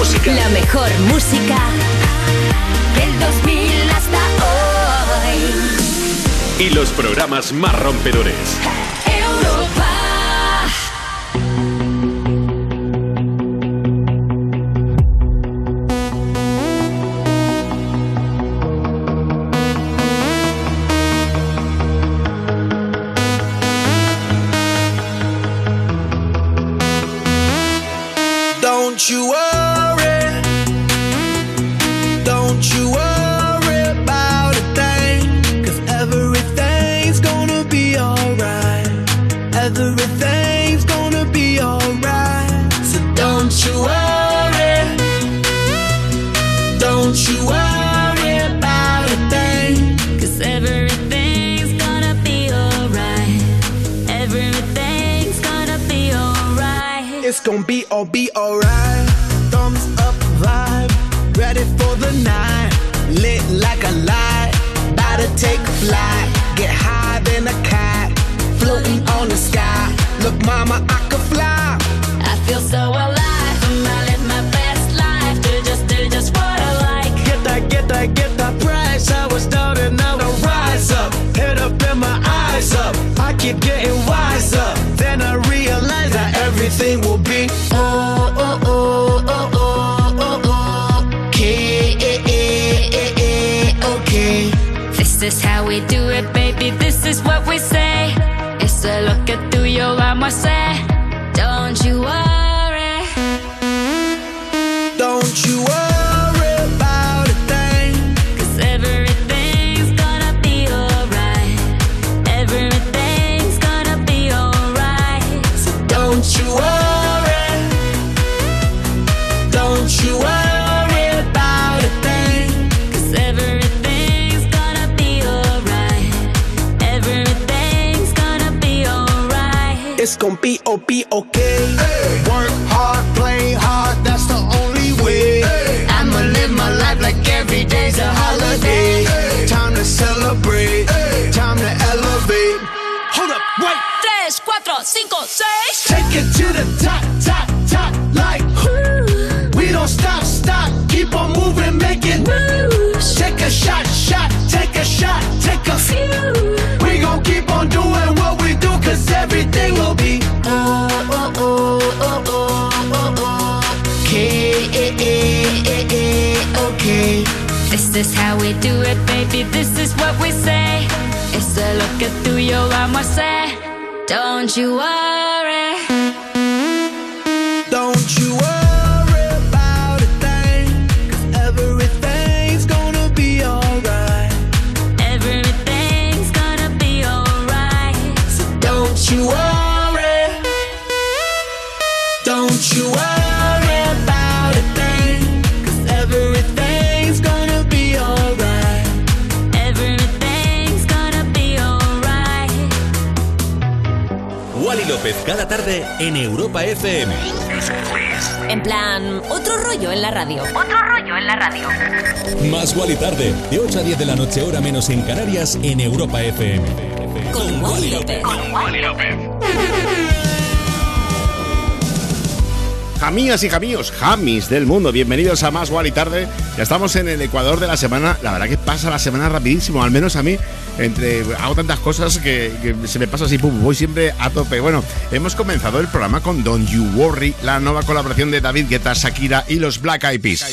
música. La mejor música del 2000 hasta hoy. Y los programas más rompedores. En Europa FM. Con Wally López. Con Wally López. Jamías y jamíos, jamis del mundo, bienvenidos a Más Wally Tarde. Ya estamos en el Ecuador de la semana. La verdad que pasa la semana rapidísimo, al menos a mí. Entre hago tantas cosas que, se me pasa así, pum, voy siempre a tope. Bueno, hemos comenzado el programa con Don't You Worry, la nueva colaboración de David Guetta, Shakira y los Black Eyed Peas.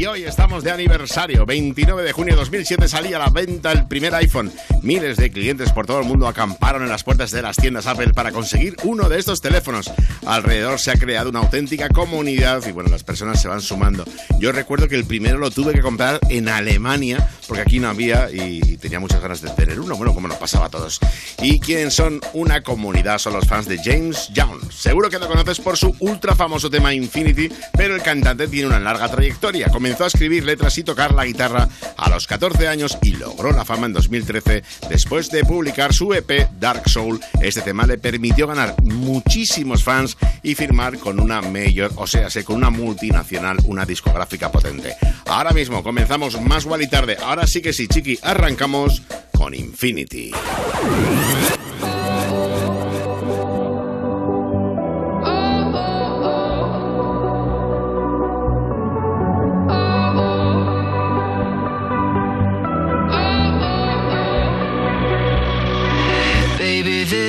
Y hoy estamos de aniversario. 29 de junio de 2007 salía a la venta el primer iPhone. Miles de clientes por todo el mundo acamparon en las puertas de las tiendas Apple para conseguir uno de estos teléfonos. Alrededor se ha creado una auténtica comunidad y bueno, las personas se van sumando. Yo recuerdo que el primero lo tuve que comprar en Alemania porque aquí no había y tenía muchas ganas de tener uno, bueno, como nos pasaba a todos. ¿Y quién son una comunidad? Son los fans de James Young. Seguro que lo conoces por su ultra famoso tema Infinity, pero el cantante tiene una larga trayectoria comenzó a escribir letras y tocar la guitarra a los 14 años y logró la fama en 2013 después de publicar su EP Dark Soul. Este tema le permitió ganar muchísimos fans y firmar con una mayor, o sea, con una multinacional, una discográfica potente. Ahora mismo comenzamos más y tarde. Ahora sí que sí, chiqui, arrancamos con Infinity.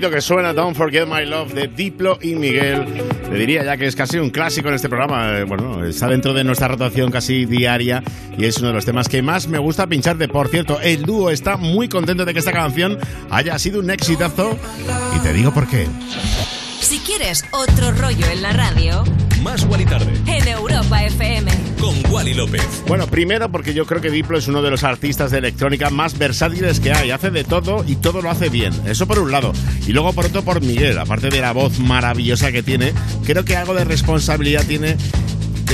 Que suena Don't Forget My Love de Diplo y Miguel. Te diría ya que es casi un clásico en este programa. Eh, bueno, está dentro de nuestra rotación casi diaria y es uno de los temas que más me gusta pincharte. Por cierto, el dúo está muy contento de que esta canción haya sido un exitazo y te digo por qué. Quieres otro rollo en la radio, Más Wally Tarde en Europa FM. con Wally López. Bueno, primero porque yo creo que Diplo es uno de los artistas de electrónica más versátiles que hay. Hace de todo y todo lo hace bien. Eso por un lado. Y luego por otro por Miguel. Aparte de la voz maravillosa que tiene, creo que algo de responsabilidad tiene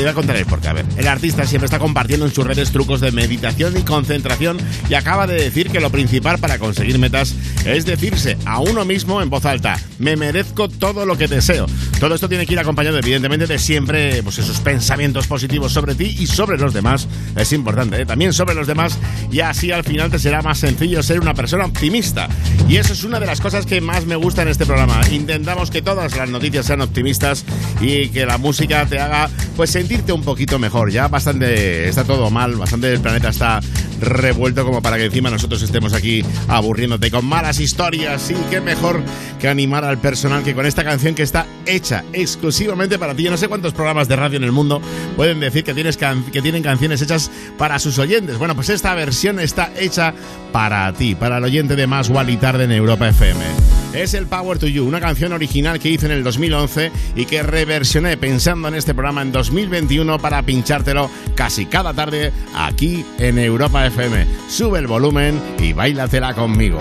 voy a contar el porqué. A ver, el artista siempre está compartiendo en sus redes trucos de meditación y concentración y acaba de decir que lo principal para conseguir metas es decirse a uno mismo en voz alta, me merezco todo lo que deseo. Todo esto tiene que ir acompañado evidentemente de siempre pues esos pensamientos positivos sobre ti y sobre los demás. Es importante, ¿eh? también sobre los demás y así al final te será más sencillo ser una persona optimista. Y eso es una de las cosas que más me gusta en este programa. Intentamos que todas las noticias sean optimistas y que la música te haga pues sentirte un poquito mejor. Ya bastante está todo mal, bastante el planeta está revuelto como para que encima nosotros estemos aquí aburriéndote con malas historias y qué mejor que animar al personal que con esta canción que está hecha exclusivamente para ti. Yo no sé cuántos programas de radio en el mundo pueden decir que, tienes can- que tienen canciones hechas para sus oyentes. Bueno, pues esta versión está hecha para ti, para el oyente de Más Wally Tarde en Europa FM. Es el Power to You, una canción original que hice en el 2011 y que reversioné pensando en este programa en 2021 para pinchártelo casi cada tarde aquí en Europa FM. Sube el volumen y bailatela conmigo.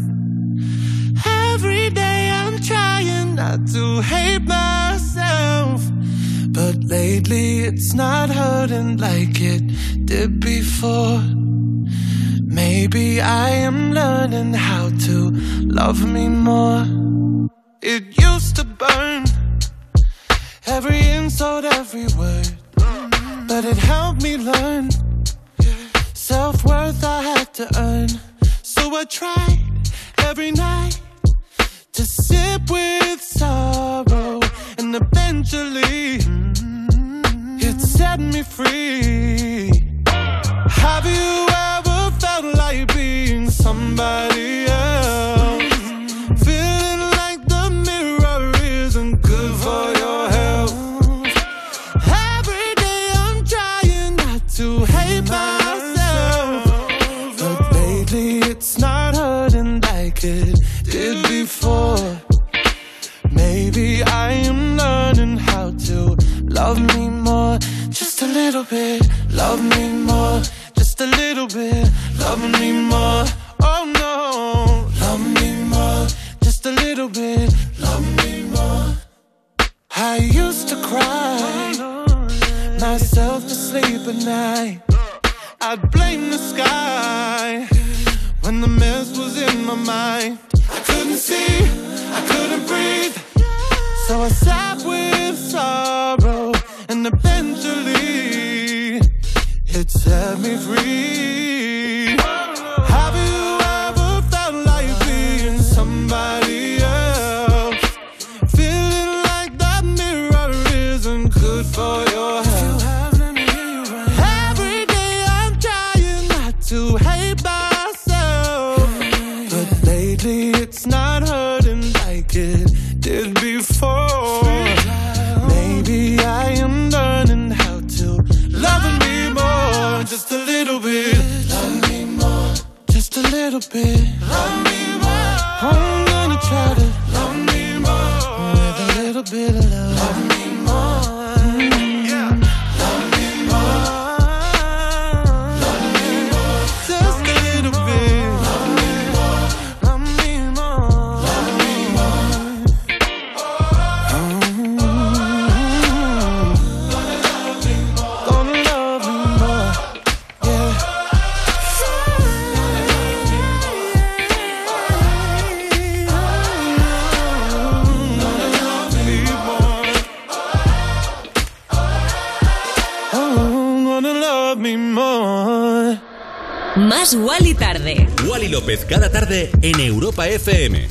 Lately it's not hurting like it did before. Maybe I am learning how to love me more. I couldn't see, I couldn't breathe. So I sat with sorrow, and eventually it set me free. FM.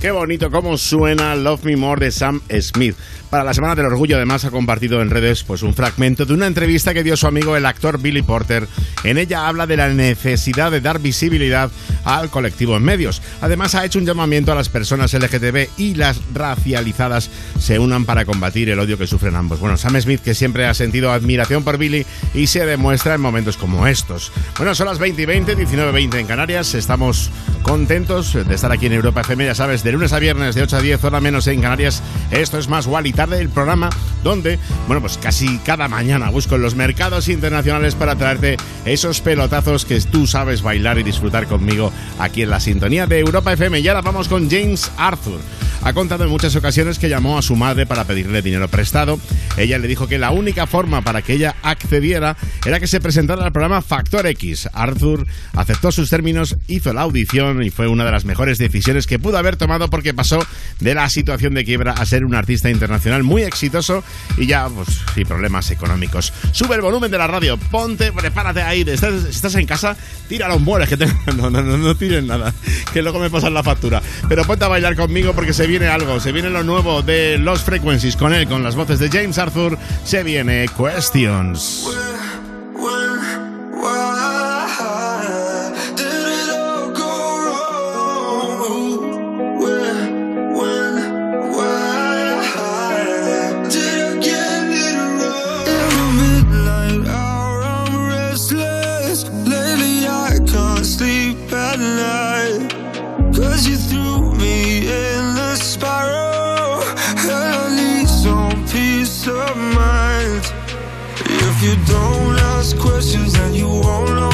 Qué bonito cómo suena Love Me More de Sam Smith. Para la Semana del Orgullo, además, ha compartido en redes pues, un fragmento de una entrevista que dio su amigo el actor Billy Porter. En ella habla de la necesidad de dar visibilidad al colectivo en medios. Además, ha hecho un llamamiento a las personas LGTB y las racializadas se unan para combatir el odio que sufren ambos. Bueno, Sam Smith, que siempre ha sentido admiración por Billy y se demuestra en momentos como estos. Bueno, son las 20 y 20, 19 y 20 en Canarias. Estamos contentos de estar aquí en Europa FM, ya sabes, de lunes a viernes de 8 a 10, hora menos en Canarias. Esto es más Wally tarde, el programa donde, bueno, pues casi cada mañana busco en los mercados internacionales para traerte esos pelotazos que tú sabes bailar y disfrutar conmigo aquí en la sintonía de Europa FM. Y ahora vamos con James Arthur. Ha contado en muchas ocasiones que llamó a su madre para pedirle dinero prestado. Ella le dijo que la única forma para que ella accediera era que se presentara al programa Factor X. Arthur aceptó sus términos, hizo la audición y fue una de las mejores decisiones que pudo haber tomado porque pasó de la situación de quiebra a ser un artista internacional muy exitoso y ya, pues, sin problemas económicos. Sube el volumen de la radio, ponte, prepárate ahí. Estás, estás en casa, tira los muebles que te... No, no, no, no tires nada, que luego me pasan la factura. Pero ponte a bailar conmigo porque se viene algo, se viene lo nuevo de Los Frequencies con él, con las voces de James Arthur, se viene Questions. Questions, then you won't know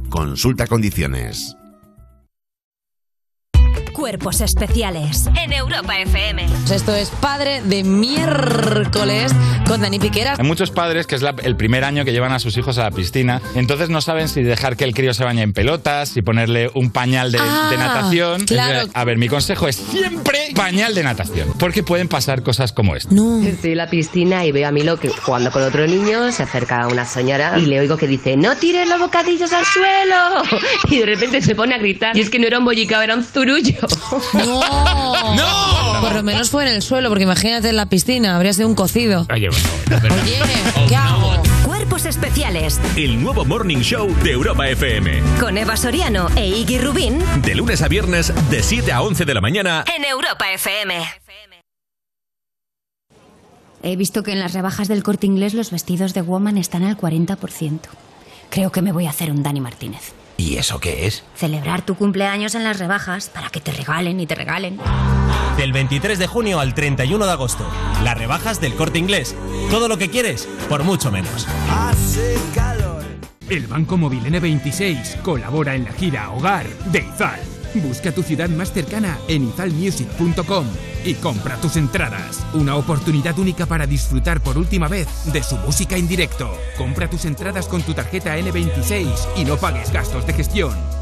Consulta condiciones. Cuerpos especiales en Europa FM. Esto es Padre de Miércoles con Dani Piqueras. Hay muchos padres que es la- el primer año que llevan a sus hijos a la piscina, entonces no saben si dejar que el crío se bañe en pelotas, si ponerle un pañal de, Ah, de natación. claro. A ver, mi consejo es siempre pañal de natación, porque pueden pasar cosas como esta. Estoy en la piscina y veo a Milo que jugando con otro niño se acerca a una señora y le oigo que dice ¡No tires los bocadillos al suelo! Y de repente se pone a gritar y es que no era un bollicao, era un zurullo. ¡No! ¡No! Por lo menos fue en el suelo, porque imagínate en la piscina, habría sido un cocido. Oye, Oye, ¿qué hago? Cuerpos especiales El nuevo Morning Show de Europa FM. con Eva Soriano e Iggy Rubín De lunes a viernes, de 7 a 11 de la mañana. en Europa FM. He visto que en las rebajas del corte inglés los vestidos de woman están al 40%. Creo que me voy a hacer un Dani Martínez. ¿Y eso qué es? Celebrar tu cumpleaños en las rebajas para que te regalen y te regalen. Del 23 de junio al 31 de agosto. Las rebajas del corte inglés. Todo lo que quieres, por mucho menos. El Banco Móvil N26 colabora en la gira Hogar de Izal. Busca tu ciudad más cercana en izalmusic.com y compra tus entradas. Una oportunidad única para disfrutar por última vez de su música en directo. Compra tus entradas con tu tarjeta N26 y no pagues gastos de gestión.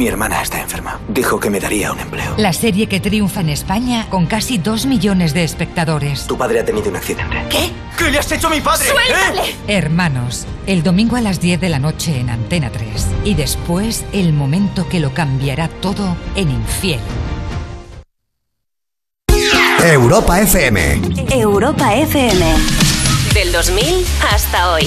Mi hermana está enferma. Dijo que me daría un empleo. La serie que triunfa en España con casi dos millones de espectadores. Tu padre ha tenido un accidente. ¿Qué? ¿Qué le has hecho a mi padre? ¡Suéltale! Hermanos, el domingo a las 10 de la noche en Antena 3. Y después el momento que lo cambiará todo en Infiel. Europa FM. Europa FM. Del 2000 hasta hoy.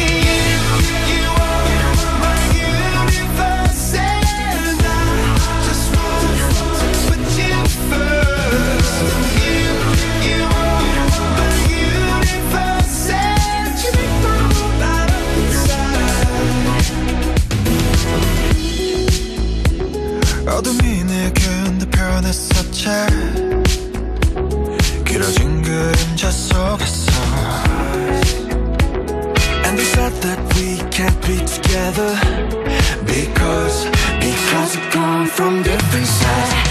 Together because because we come from different sides.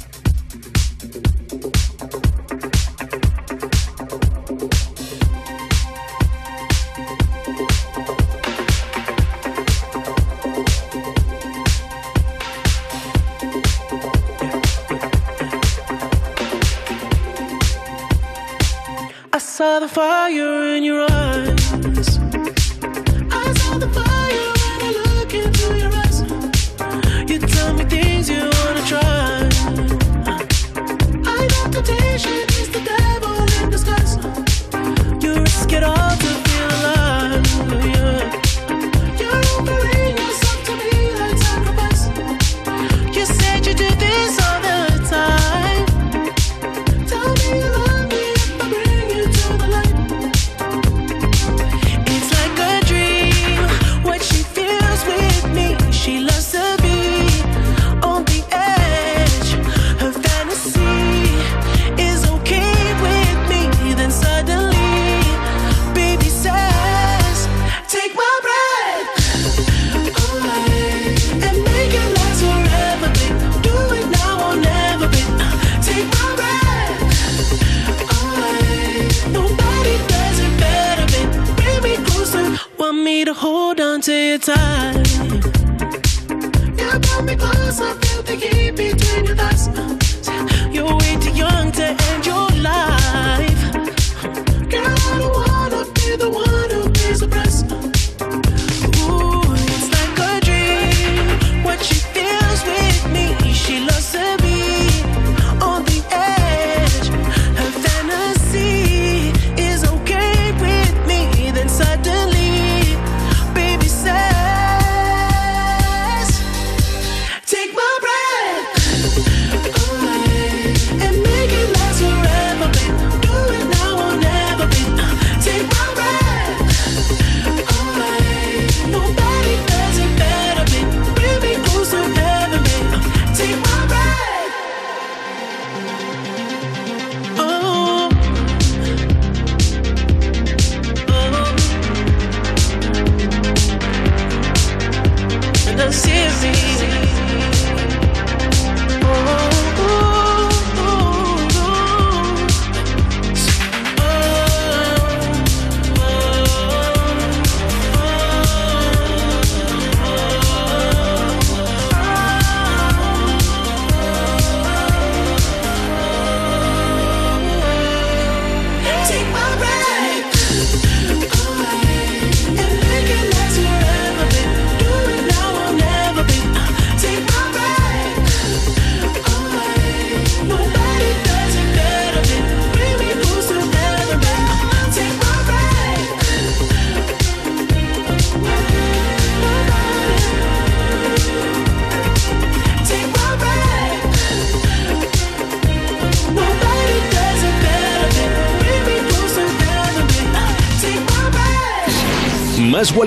Saw the fire in your eyes. I saw the fire when I look into your eyes. You tell me things you wanna try. I know temptation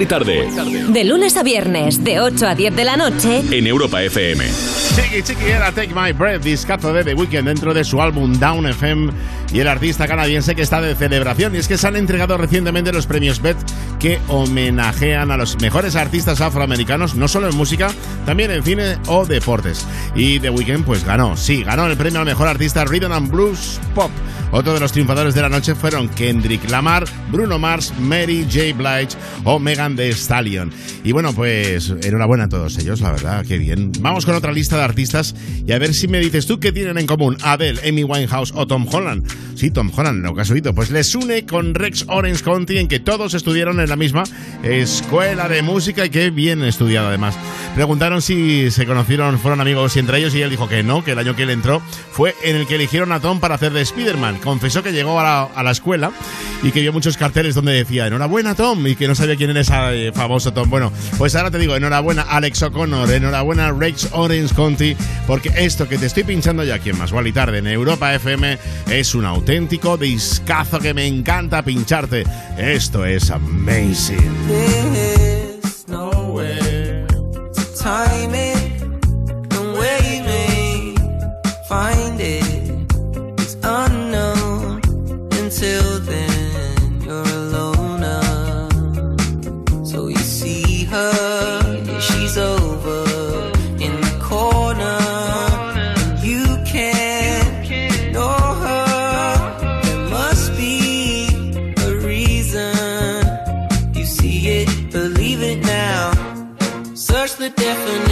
Wally Tarde. De lunes a viernes, de 8 a 10 de la noche. En Europa FM. Chiqui Chiqui era Take My Breath, discazo de The Weeknd dentro de su álbum Down FM y el artista canadiense que está de celebración. Y es que se han entregado recientemente los premios BET que homenajean a los mejores artistas afroamericanos, no solo en música, también en cine o deportes. Y The Weeknd pues ganó, sí, ganó el premio al mejor artista Rhythm and Blues Pop. Otro de los triunfadores de la noche fueron Kendrick Lamar, Bruno Mars, Mary J. Blige o Megan Thee Stallion. Y bueno, pues enhorabuena a todos ellos, la verdad, qué bien. Vamos con otra lista de artistas y a ver si me dices tú qué tienen en común Adele, Amy Winehouse o Tom Holland. Sí, Tom Holland, lo casuito. Pues les une con Rex Orange County en que todos estudiaron en la misma escuela de música y que bien estudiado además. Preguntaron si se conocieron, fueron amigos entre ellos y él dijo que no, que el año que él entró fue en el que eligieron a Tom para hacer de Spider-Man. Confesó que llegó a la, a la escuela y que vio muchos carteles donde decía enhorabuena Tom y que no sabía quién era ese eh, famoso Tom. Bueno, pues ahora te digo enhorabuena Alex O'Connor, enhorabuena Rex Orange County, porque esto que te estoy pinchando ya aquí en Más y Tarde en Europa FM es un auténtico discazo que me encanta pincharte. Esto es amazing.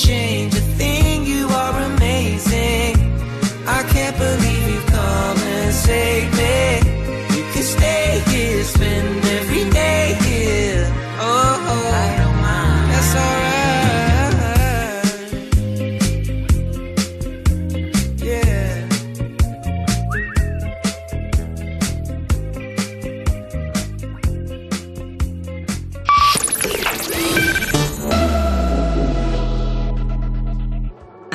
Don't change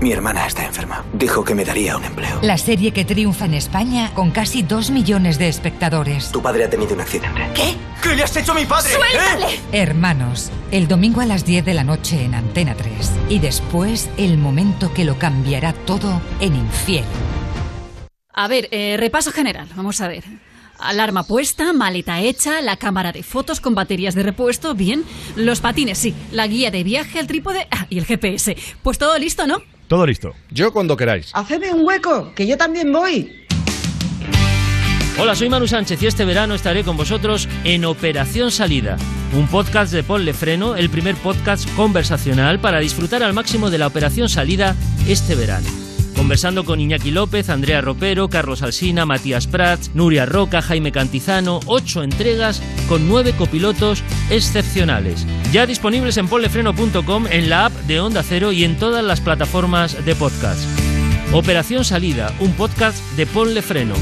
Mi hermana está enferma. Dijo que me daría un empleo. La serie que triunfa en España con casi 2 millones de espectadores. Tu padre ha tenido un accidente. ¿Qué? ¿Qué le has hecho a mi padre? ¡Suéltale! Hermanos, el domingo a las 10 de la noche en Antena 3. Y después el momento que lo cambiará todo en Infiel. A ver, eh, repaso general. Vamos a ver. Alarma puesta, maleta hecha, la cámara de fotos con baterías de repuesto, bien. Los patines, sí. La guía de viaje, el trípode ah, y el GPS. Pues todo listo, ¿no? Todo listo. Yo cuando queráis. Hacedme un hueco, que yo también voy. Hola, soy Manu Sánchez y este verano estaré con vosotros en Operación Salida, un podcast de Ponle Freno, el primer podcast conversacional para disfrutar al máximo de la Operación Salida este verano. Conversando con Iñaki López, Andrea Ropero, Carlos Alsina, Matías Prats, Nuria Roca, Jaime Cantizano, ocho entregas con nueve copilotos excepcionales. Ya disponibles en ponlefreno.com, en la app de Onda Cero y en todas las plataformas de podcast. Operación Salida, un podcast de Ponle Freno.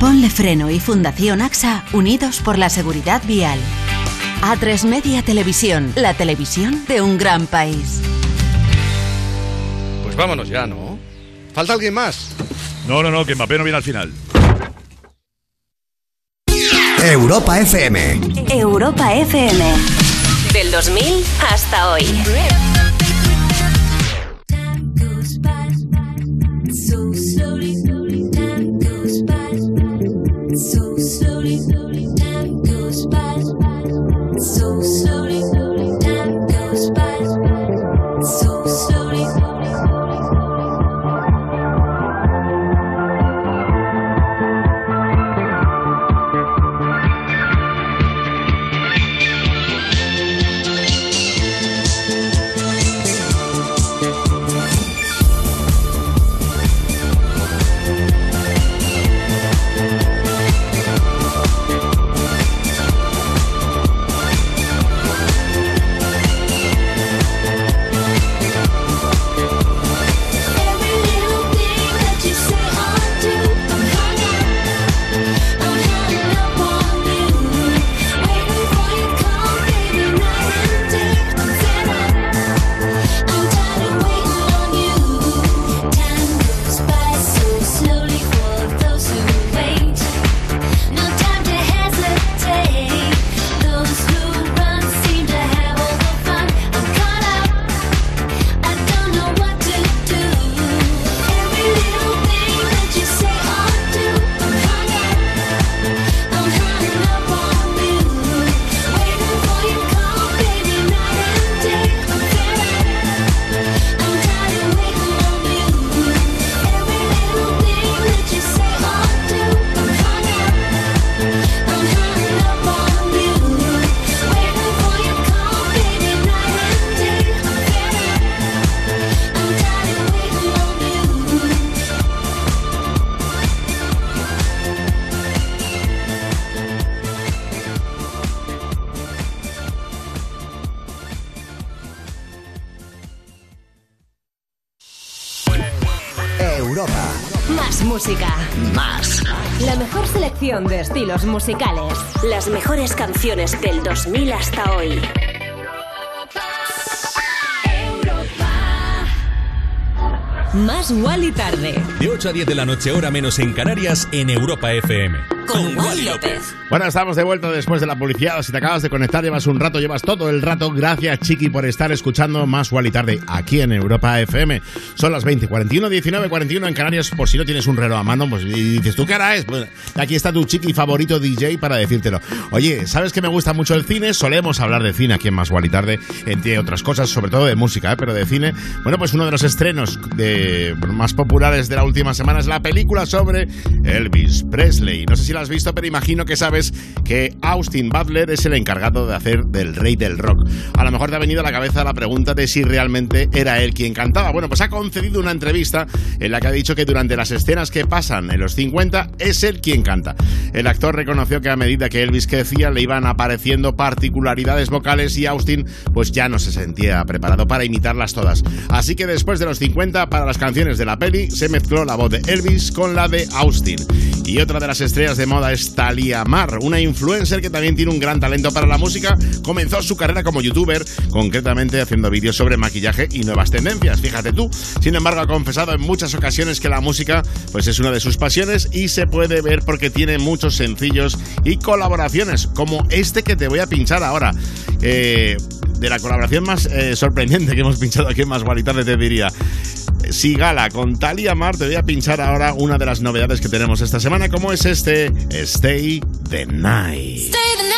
Ponle Freno y Fundación AXA unidos por la seguridad vial. A3 Media Televisión, la televisión de un gran país. Pues vámonos ya, ¿no? ¿Falta alguien más? No, no, no, que Mbappé no viene al final. Europa FM. Europa FM. Del 2000 hasta hoy. So slowly, Más música. Más. La mejor selección de estilos musicales. Las mejores canciones del 2000 hasta hoy. Más Wally tarde. De 8 a 10 de la noche, hora menos en Canarias, en Europa FM. Con Wally López. Bueno, estamos de vuelta después de la publicidad. Si te acabas de conectar, llevas un rato, llevas todo el rato. Gracias, Chiqui, por estar escuchando más y tarde aquí en Europa FM. Son las 20, 41, 19, 41 en Canarias. Por si no tienes un reloj a mano, pues y dices, ¿tú qué hora es? Pues aquí está tu Chiqui favorito DJ para decírtelo. Oye, ¿sabes que me gusta mucho el cine? Solemos hablar de cine aquí en Más y tarde, entre otras cosas, sobre todo de música, ¿eh? pero de cine. Bueno, pues uno de los estrenos de, más populares de la última semana es la película sobre Elvis Presley. No sé si la has visto, pero imagino que sabes que Austin Butler es el encargado de hacer del rey del rock. A lo mejor te ha venido a la cabeza la pregunta de si realmente era él quien cantaba. Bueno, pues ha concedido una entrevista en la que ha dicho que durante las escenas que pasan en los 50 es él quien canta. El actor reconoció que a medida que Elvis crecía le iban apareciendo particularidades vocales y Austin pues ya no se sentía preparado para imitarlas todas. Así que después de los 50 para las canciones de la peli se mezcló la voz de Elvis con la de Austin. Y otra de las estrellas de moda es Talia Mar, una influencer que también tiene un gran talento para la música. Comenzó su carrera como youtuber, concretamente haciendo vídeos sobre maquillaje y nuevas tendencias, fíjate tú. Sin embargo, ha confesado en muchas ocasiones que la música pues es una de sus pasiones y se puede ver porque tiene muchos sencillos y colaboraciones, como este que te voy a pinchar ahora. Eh, de la colaboración más eh, sorprendente que hemos pinchado aquí en Más Guaritarde, te diría. Sigala con Talia Mar, te voy a pinchar ahora una de las novedades que tenemos esta semana, como es este Stay the Night. The night.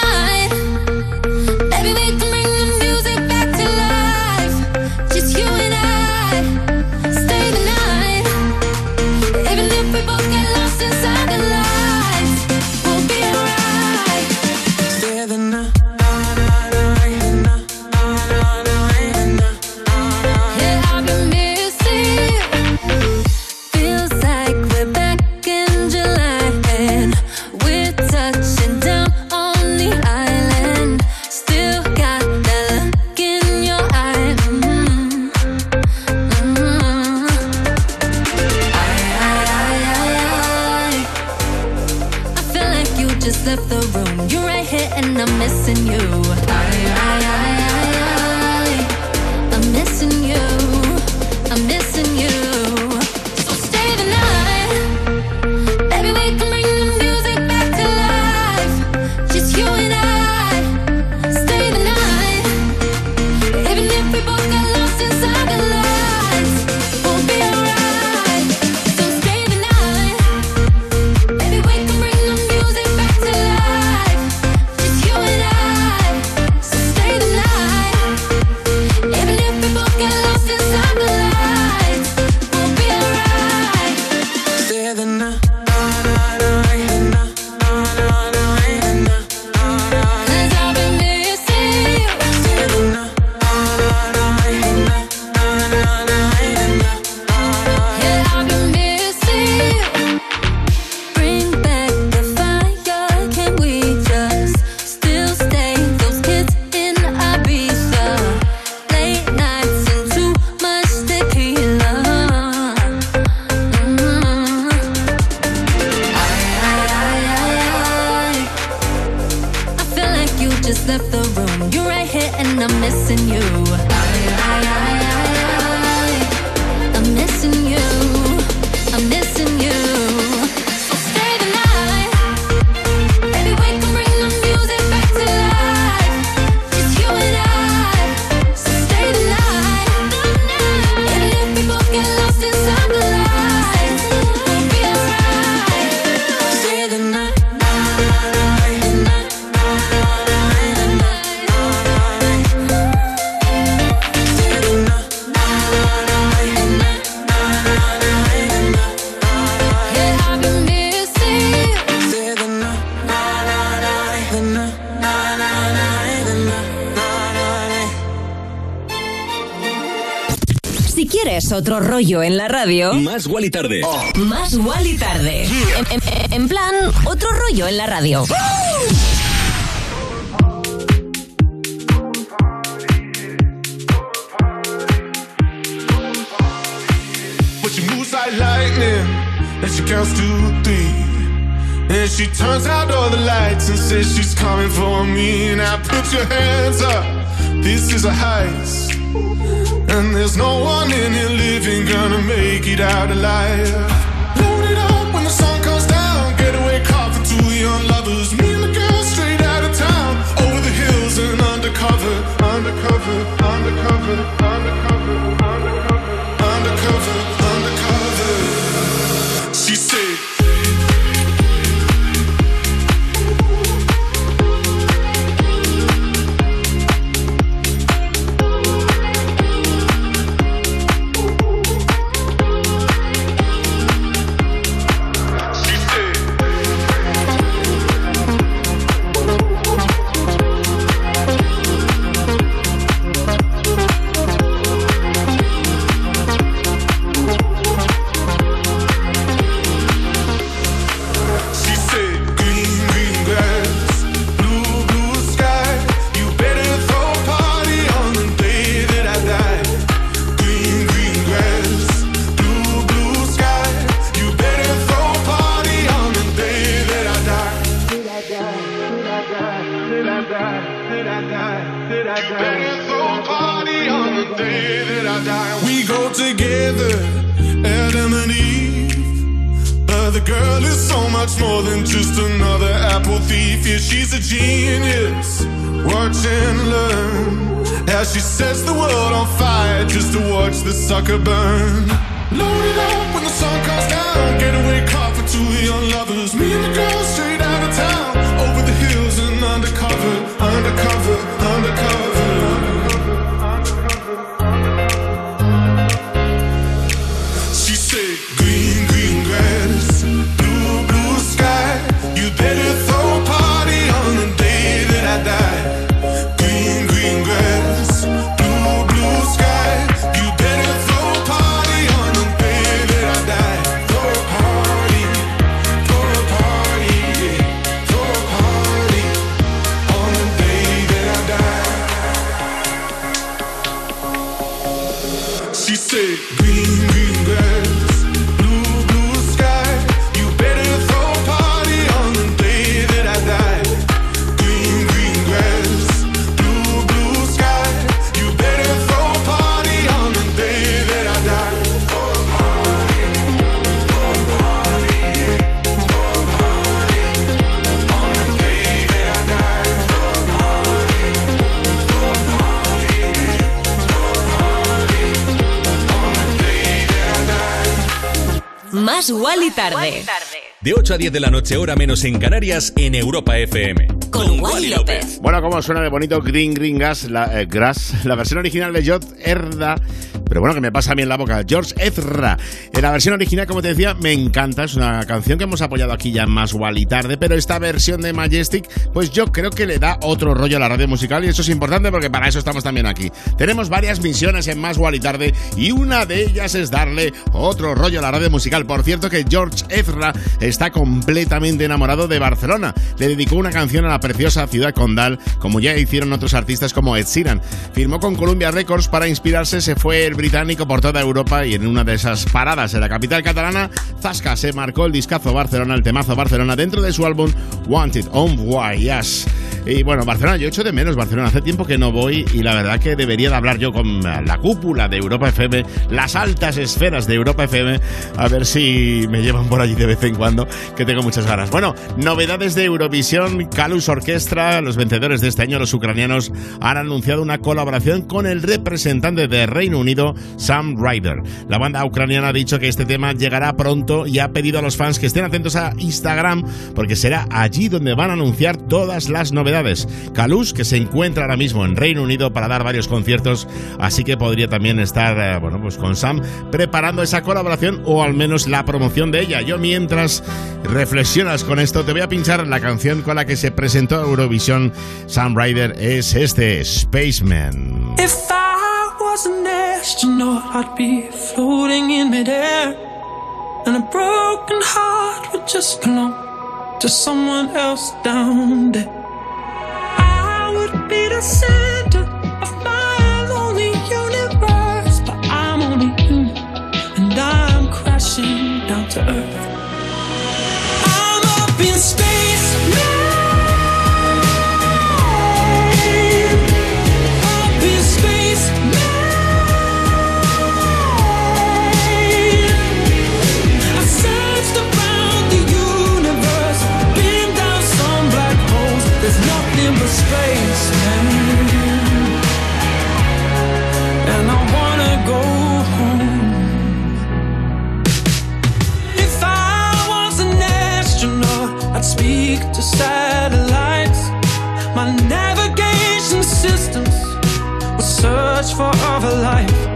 otro rollo en la radio. Más y Tarde. Oh. Más y Tarde. En, en, en, plan, otro rollo en la radio. ¡Oh! lightning And she counts to three And she turns out all the lights And says she's coming for me Now put your hands up This is a heist And there's no one in here living gonna make it out alive. Load it up when the sun comes down. Car for two young lovers. Me and the girl straight out of town. Over the hills and undercover, undercover, undercover. undercover. Wally tarde. De 8 a 10 de la noche, hora menos en Canarias, en Europa FM. Con Wally López. Bueno, como suena de bonito Green Green Gas, la, eh, Grass, la versión original de George Erda. Pero bueno, que me pasa a mí en la boca. George Ezra. En la versión original, como te decía, me encanta. Es una canción que hemos apoyado aquí ya más igual y tarde. Pero esta versión de Majestic, pues yo creo que le da otro rollo a la radio musical. Y eso es importante porque para eso estamos también aquí. Tenemos varias misiones en más igual y tarde. Y una de ellas es darle otro rollo a la radio musical. Por cierto, que George Ezra está completamente enamorado de Barcelona. Le dedicó una canción a la preciosa ciudad condal, como ya hicieron otros artistas como Ed Sheeran. Firmó con Columbia Records para inspirarse, se fue el británico por toda Europa y en una de esas paradas en la capital catalana, Zasca se marcó el discazo Barcelona, el temazo Barcelona, dentro de su álbum Wanted on Voyage. Y bueno, Barcelona, yo echo de menos Barcelona. Hace tiempo que no voy y la verdad que debería de hablar yo con la cúpula de Europa FM, las altas esferas de Europa FM, a ver si me llevan por allí de vez en cuando, que tengo muchas ganas. Bueno, novedades de Eurovisión, Kalus Orquestra, los vencedores de este año, los ucranianos, han anunciado una colaboración con el representante de Reino Unido, Sam Ryder. La banda ucraniana ha dicho que este tema llegará pronto y ha pedido a los fans que estén atentos a Instagram porque será allí donde van a anunciar todas las novedades. Kalus, que se encuentra ahora mismo en Reino Unido para dar varios conciertos, así que podría también estar, eh, bueno, pues con Sam preparando esa colaboración o al menos la promoción de ella. Yo mientras reflexionas con esto, te voy a pinchar la canción con la que se presentó a Eurovisión Sam Ryder, es este, Spaceman. Was an astronaut, I'd be floating in midair. And a broken heart would just belong to someone else down there. I would be the center for other life.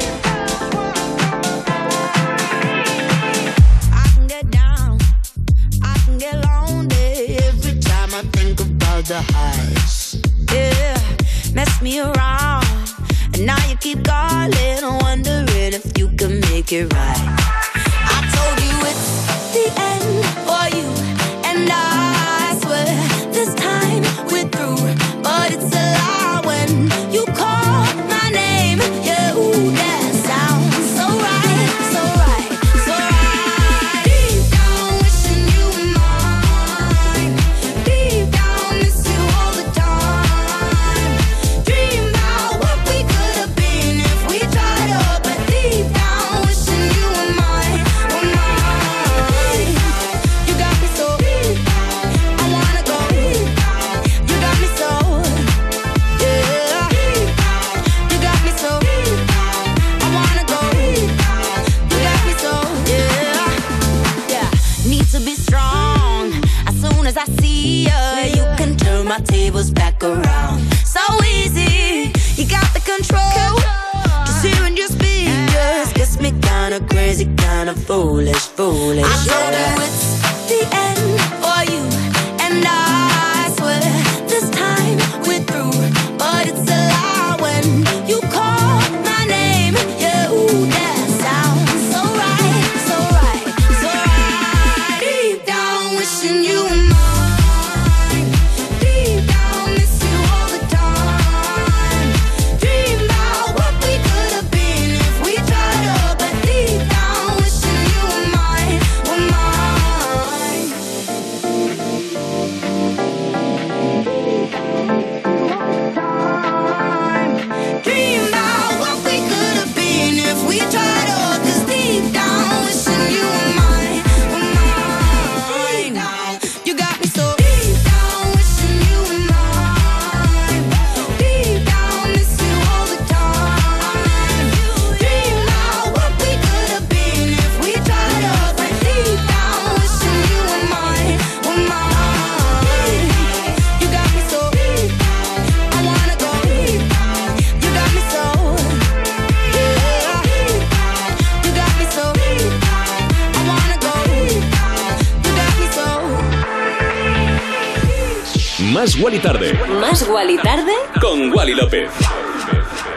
Más Wally Tarde. Más Wally tarde. Con Wally López.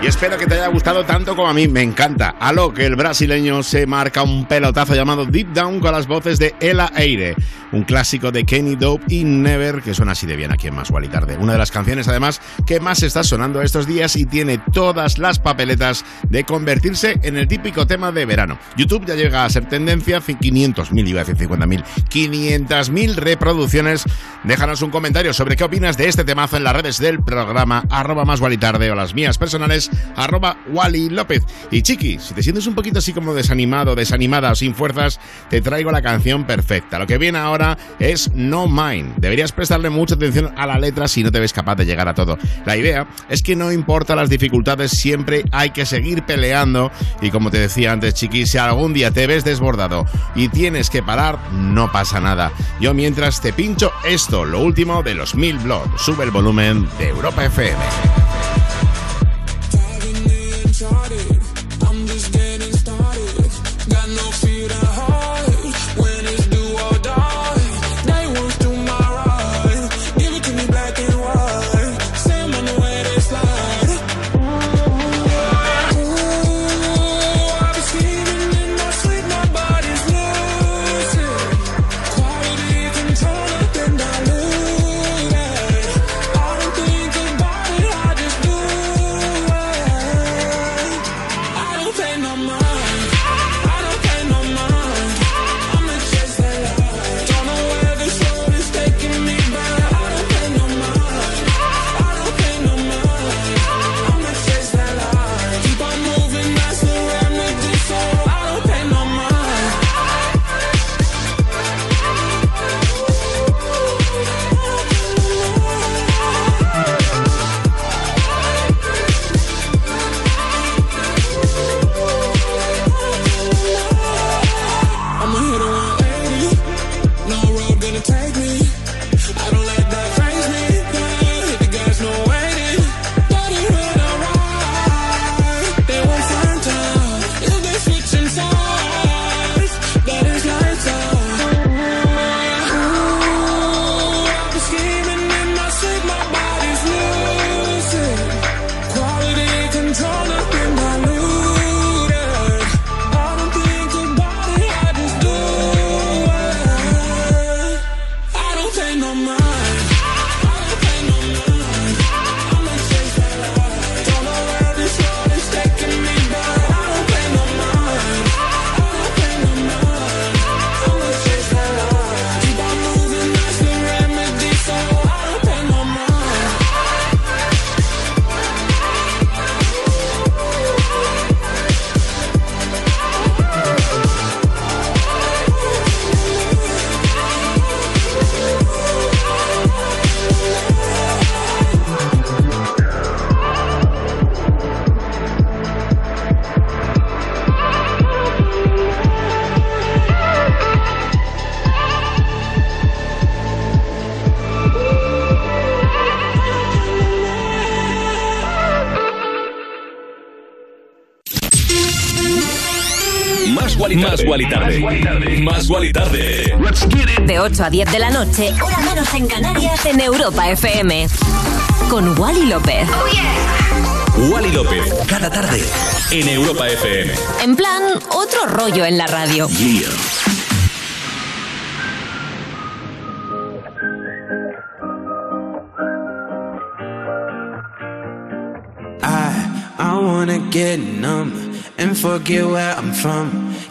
Y espero que te haya gustado tanto como a mí. Me encanta. A lo que el brasileño se marca un pelotazo llamado Deep Down con las voces de Ela Eire. Un clásico de Kenny Dope y Never que suena así de bien aquí en Más y Tarde. Una de las canciones además que más está sonando estos días y tiene todas las papeletas de convertirse en el típico tema de verano. YouTube ya llega a ser tendencia, 500.000, iba a decir 50.000, 500.000 reproducciones. Déjanos un comentario sobre qué opinas de este temazo en las redes del programa arroba más Wally Tarde o las mías personales arroba Wally López. Y chiqui, si te sientes un poquito así como desanimado, desanimada o sin fuerzas, te traigo la canción perfecta. Lo que viene ahora es No Mind. Deberías prestarle mucha atención a la letra si no te ves capaz de llegar a todo. La idea es que no importa las dificultades, siempre hay que seguir peleando. Y como te decía antes, chiqui, si algún día te ves desbordado y tienes que parar, no pasa nada. Yo mientras te pincho esto, lo último de los Mil Blood. Sube el volumen de Europa FM. Más Guali Tarde. Más Guali Tarde. Más Guali Tarde. De 8 a 10 de la noche, hora menos en Canarias, en Europa FM. Con Wally López. Wally López. Cada tarde. En Europa FM. En plan, otro rollo en la radio. Yeah. I I wanna get numb and forget where I'm from.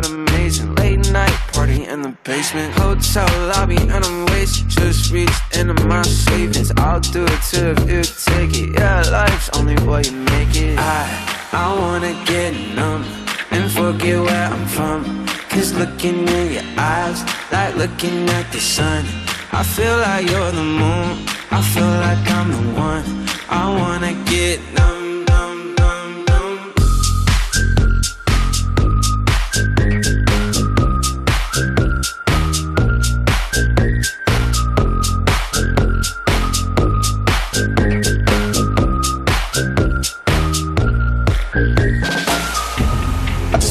but amazing. Late night party in the basement. Hotel lobby, and I'm wasted. Just reached into my savings. I'll do it too if you take it. Yeah, life's only what you make it. I, I wanna get numb and forget where I'm from. Cause looking in your eyes, like looking at the sun. I feel like you're the moon. I feel like I'm the one. I wanna get numb,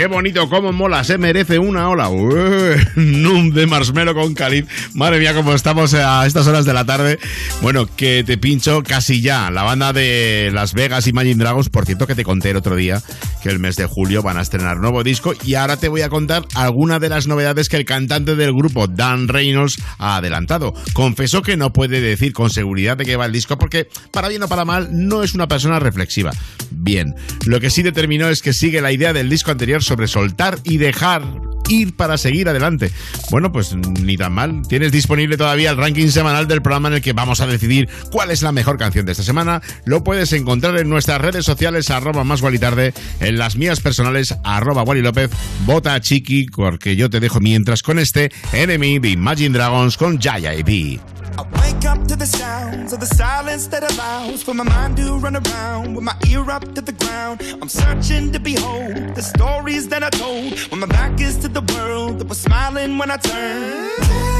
Qué bonito, cómo mola, se merece una ola. Num de marshmallow con Khalid. Madre mía, cómo estamos a estas horas de la tarde. Bueno, que te pincho casi ya. La banda de Las Vegas Imagine Dragons, por cierto, que te conté el otro día que el mes de julio van a estrenar nuevo disco. Y ahora te voy a contar algunas de las novedades que el cantante del grupo, Dan Reynolds, ha adelantado. Confesó que no puede decir con seguridad de qué va el disco porque, para bien o para mal, no es una persona reflexiva. Bien, lo que sí determinó es que sigue la idea del disco anterior sobre soltar y dejar ir para seguir adelante. Bueno, pues ni tan mal. Tienes disponible todavía el ranking semanal del programa en el que vamos a decidir cuál es la mejor canción de esta semana. Lo puedes encontrar en nuestras redes sociales, arroba más Wally tarde, en las mías personales, arroba Wally López, vota a Chiqui, porque yo te dejo mientras con este Enemy de Imagine Dragons con Jaya y B. I wake up to the sounds of the silence that allows for my mind to run around with my ear up to the ground. I'm searching to behold the stories that I told when my back is to the world that was smiling when I turned.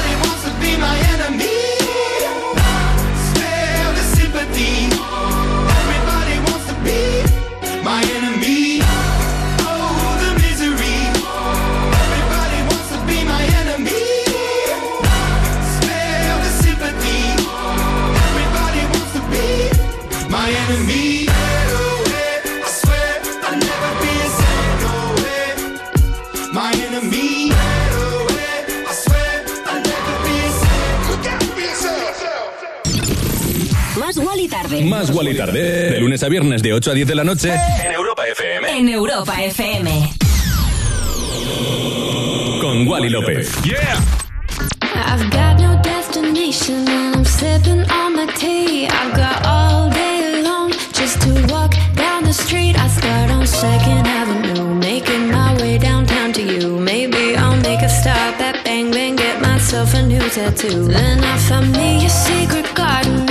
my enemy. Más Wally tarde. De lunes a viernes de 8 a 10 de la noche. En Europa FM. En Europa FM. Con Wally López. Yeah. I've got no destination and I'm sipping on my tea. I've got all day long just to walk down the street. I start on Second Avenue, making my way downtown to you. Maybe I'll make a stop at Bang Bang, get myself a new tattoo. Then I find me a secret garden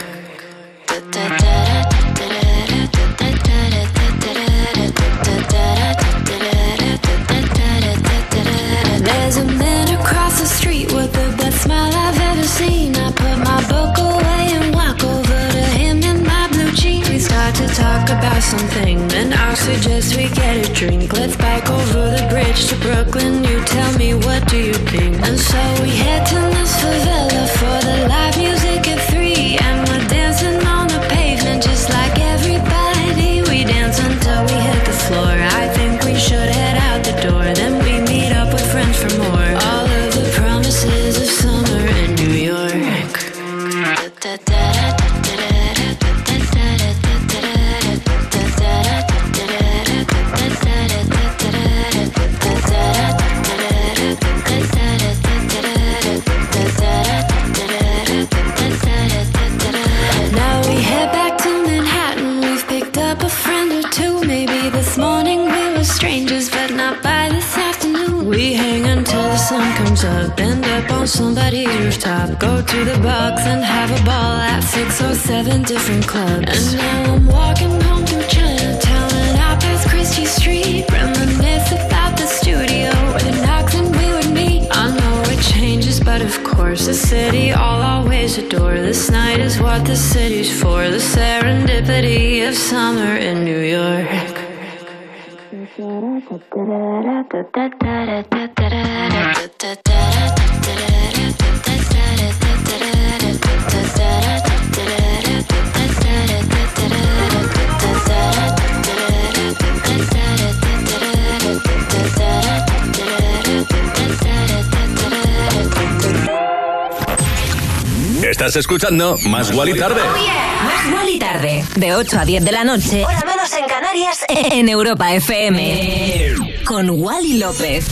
Estás escuchando Más Guali Tarde. Más Wally tarde. De 8 a 10 de la noche. Hora menos en Canarias. En Europa FM. Con Wally López.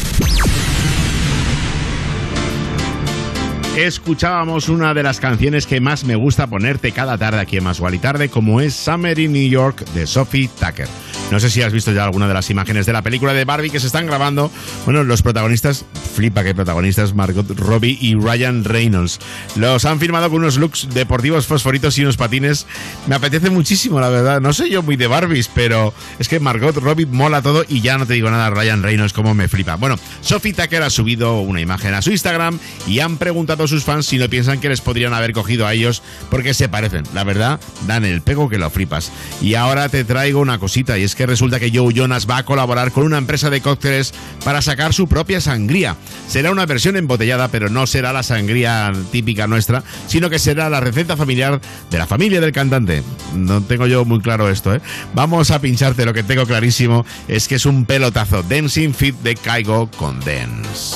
Escuchábamos una de las canciones que más me gusta ponerte cada tarde aquí en Más y Tarde, como es Summer in New York de Sophie Tucker. No sé si has visto ya alguna de las imágenes de la película de Barbie que se están grabando. Bueno, los protagonistas, flipa que hay protagonistas, Margot Robbie y Ryan Reynolds. Los han filmado con unos looks deportivos fosforitos y unos patines. Me apetece muchísimo, la verdad. No soy yo muy de Barbies, pero es que Margot Robbie mola todo y ya no te digo nada, Ryan Reynolds, como me flipa. Bueno, Sophie Tucker ha subido una imagen a su Instagram y han preguntado a sus fans si no piensan que les podrían haber cogido a ellos porque se parecen. La verdad, dan el pego que lo flipas. Y ahora te traigo una cosita y es que resulta que Joe Jonas va a colaborar con una empresa de cócteles para sacar su propia sangría. Será una versión embotellada, pero no será la sangría típica nuestra, sino que será la receta familiar de la familia del cantante. No tengo yo muy claro esto, ¿eh? Vamos a pincharte, lo que tengo clarísimo es que es un pelotazo. Dancing Fit de Caigo con Dance.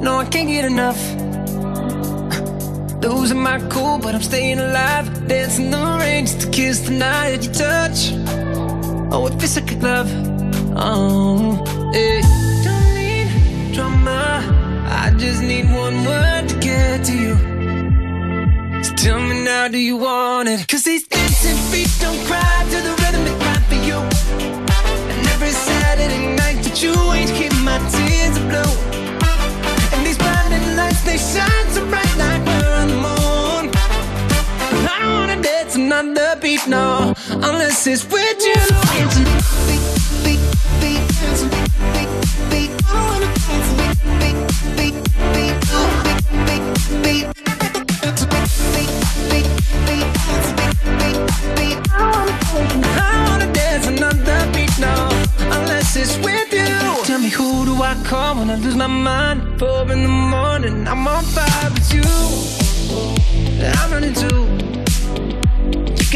No, I can't get enough. Oh, um, it feels like a glove. Oh, hey. Don't need drama. I just need one word to get to you. So tell me now, do you want it? Cause these dancing feet don't cry to the rhythm they cry for you. And every Saturday night that you ain't keep my tears blue. And these blinding lights, they shine so bright like we're another beat, no, unless it's with you. Dancing beat, beat, beat, dancing beat, beat, beat. I don't wanna dance beat, beat, beat, beat, oh, beat, beat, beat. Dancing beat, beat, beat, beat, dancing beat, beat, beat. I don't wanna dance another beat, no, unless it's with you. Tell me who do I call when I lose my mind? Four in the morning, I'm on fire with you. I'm running too.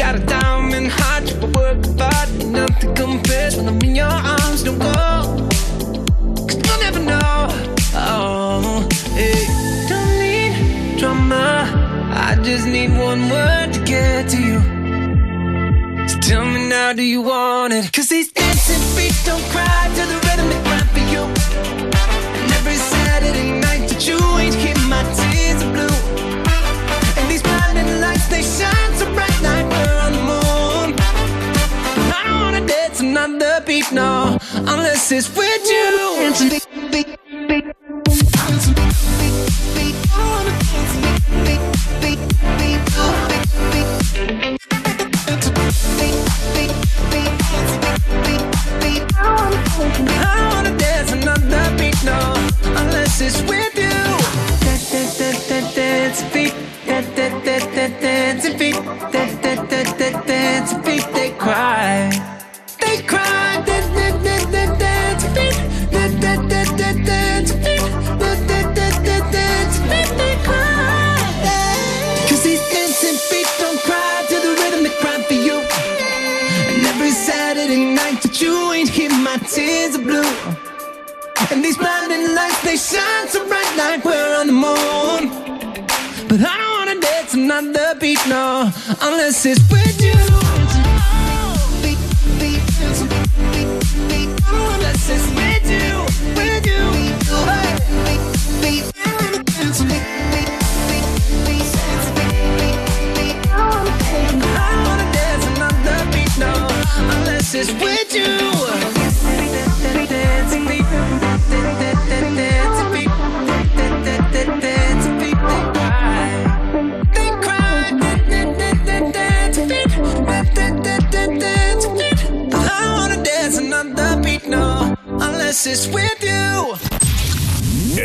Got a diamond heart, you work hard, nothing compares when I'm in your arms. Don't go, cause you'll never know. Oh, hey. Don't need drama, I just need one word to get to you. So tell me now, do you want it? Cause these dancing feet don't cry to the rhythm they cry for you. And every Saturday night that you ain't keep my tears blue. And these blinding lights, they shine beat, no, unless it's with you. Unless it's with you.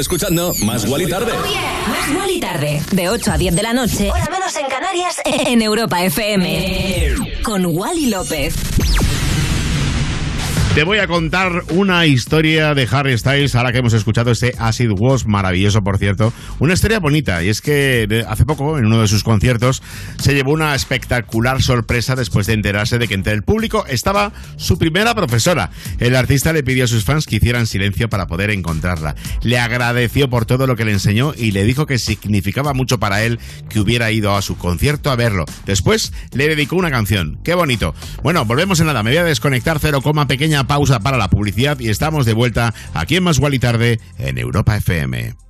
Escuchando Más Guali Tarde. Más Guali tarde, de 8 a 10 de la noche, hora menos en Canarias, en Europa FM. Con Wally López. Te voy a contar una historia de Harry Styles, ahora que hemos escuchado este Acid Was, maravilloso por cierto. Una historia bonita, y es que hace poco, en uno de sus conciertos, se llevó una espectacular sorpresa después de enterarse de que entre el público estaba su primera profesora. El artista le pidió a sus fans que hicieran silencio para poder encontrarla. Le agradeció por todo lo que le enseñó y le dijo que significaba mucho para él que hubiera ido a su concierto a verlo. Después le dedicó una canción. ¡Qué bonito! Bueno, volvemos en nada. Me voy a desconectar, cero coma, pequeña pausa para la publicidad y estamos de vuelta aquí en Más Gual y Tarde en Europa FM.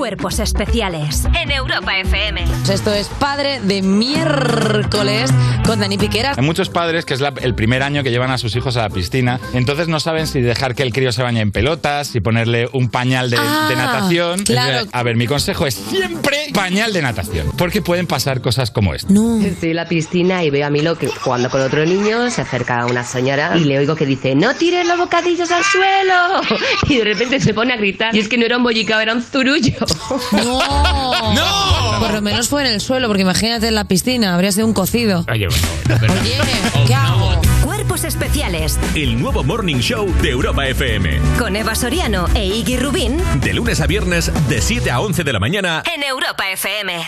Cuerpos especiales. En Europa FM. Esto es Padre de Miércoles con Dani Piqueras. Hay muchos padres que es la- el primer año que llevan a sus hijos a la piscina, entonces no saben si dejar que el crío se bañe en pelotas, si ponerle un pañal de, Ah, de natación. claro. A ver, mi consejo es siempre pañal de natación, porque pueden pasar cosas como esta. Estoy en la piscina y veo a Milo que jugando con otro niño se acerca a una señora y le oigo que dice ¡No tires los bocadillos al suelo! Y de repente se pone a gritar y es que no era un bollicao, era un zurullo. ¡No! ¡No! Por lo menos fue en el suelo, porque imagínate en la piscina, habría sido un cocido. Oye, Oye, ¿qué hago? Cuerpos especiales. El nuevo Morning Show de Europa FM. Con Eva Soriano e Iggy Rubín. De lunes a viernes, de 7 a 11 de la mañana. En Europa FM.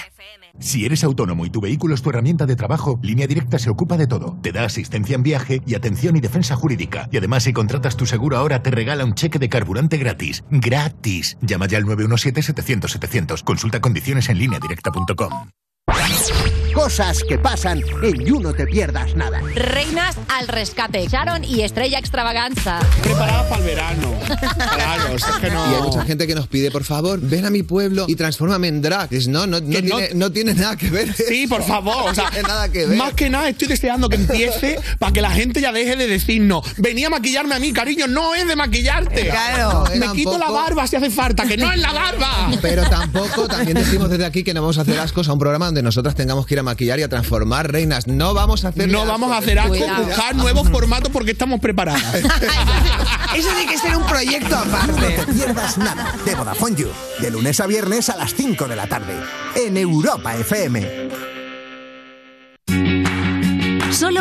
Si eres autónomo y tu vehículo es tu herramienta de trabajo, Línea Directa se ocupa de todo. Te da asistencia en viaje y atención y defensa jurídica. Y además, si contratas tu seguro ahora, te regala un cheque de carburante gratis. ¡Gratis! Llama ya al 917-700-700. Consulta condiciones en lineadirecta.com. Cosas que pasan en You No Te Pierdas Nada. Reinas al rescate. Sharon y Estrella Extravaganza. Preparada para el verano. Claro, es que no. Y hay mucha gente que nos pide, por favor, ven a mi pueblo y transfórmame en drag. Dices, No, no, no, Que no- tiene, no tiene nada que ver. Sí, por favor. O sea, no tiene nada que ver. Más que nada estoy deseando que empiece para que la gente ya deje de decirnos, venía a maquillarme a mí, cariño, no es de maquillarte. Claro. Me No, quito la barba si hace falta, que no es la barba. Pero tampoco, también decimos desde aquí que no vamos a hacer ascos a un programa donde nosotras tengamos que ir a maquillar y a transformar reinas. No vamos a hacer No vamos a hacer asco, buscar nuevos formatos porque estamos preparadas. Eso tiene que ser un proyecto aparte. No te pierdas nada de Vodafone You. De lunes a viernes a las 5 de la tarde. En Europa FM.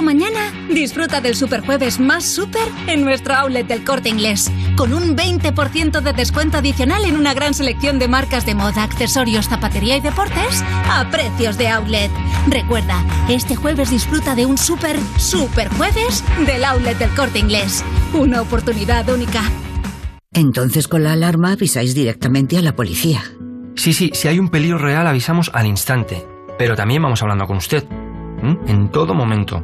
Solo mañana disfruta del Superjueves más super en nuestro outlet del Corte Inglés, con un 20% de descuento adicional en una gran selección de marcas de moda, accesorios, zapatería y deportes a precios de outlet. Recuerda, este jueves disfruta de un super, super jueves del outlet del Corte Inglés. Una oportunidad única. Entonces con la alarma avisáis directamente a la policía. Sí, sí, si hay un peligro real avisamos al instante. Pero también vamos hablando con usted. En todo momento.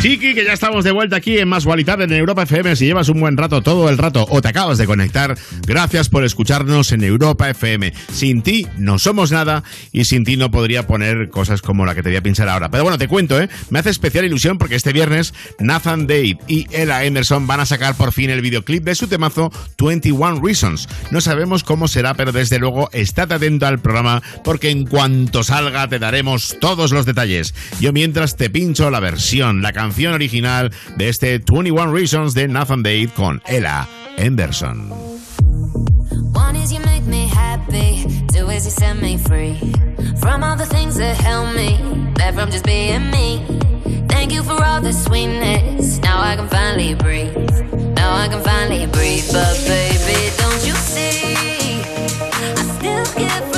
Chiqui, que ya estamos de vuelta aquí en Más Gual y Tarde en Europa FM. Si llevas un buen rato todo el rato o te acabas de conectar, gracias por escucharnos en Europa FM. Sin ti no somos nada y sin ti no podría poner cosas como la que te voy a pinchar ahora. Pero bueno, te cuento, ¿eh? Me hace especial ilusión porque este viernes Nathan Dave y Ella Emerson van a sacar por fin el videoclip de su temazo 21 Reasons. No sabemos cómo será, pero desde luego estate atento al programa porque en cuanto salga te daremos todos los detalles. Yo mientras te pincho la versión, la canción original de este 21 Reasons de Nathan Dave con Ella Emerson. One is you make me happy, two is you set me free from all the things that held me back from just being me. Thank you for all the sweetness. Now I can finally breathe. Now I can finally breathe. But baby, don't you see? I still get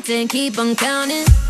counting, keep on counting.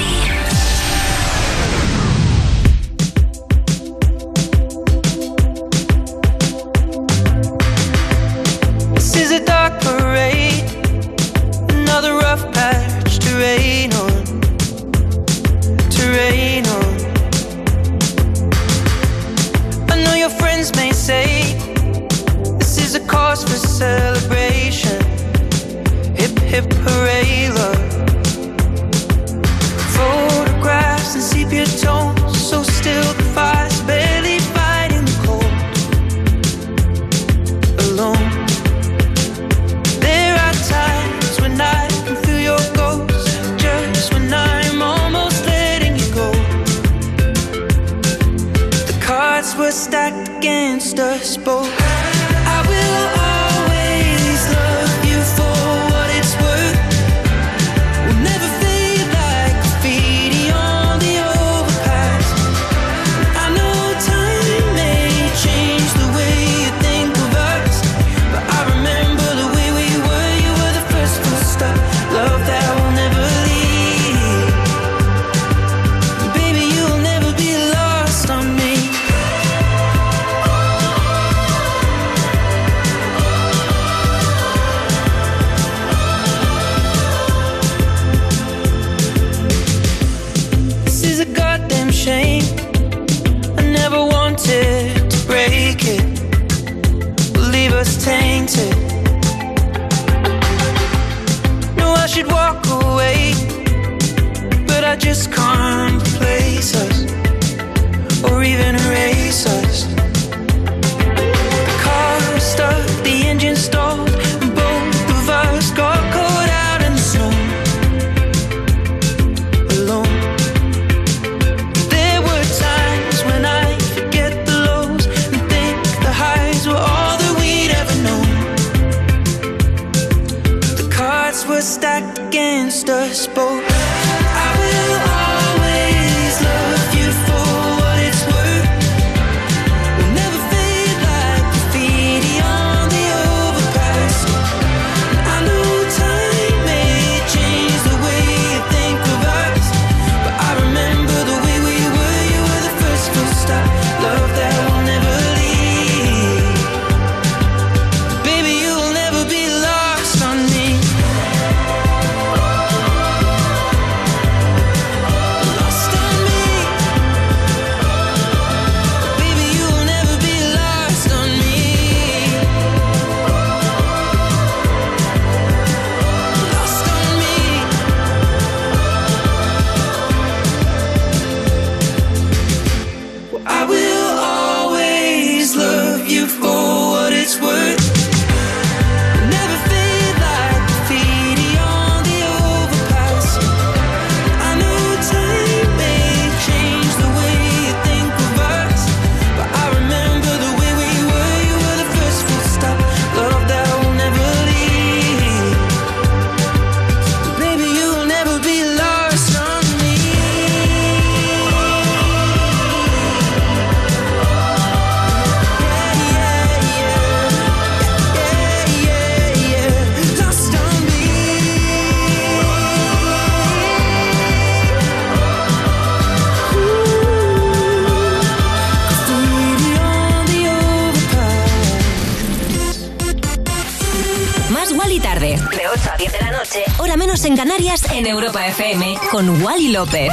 López.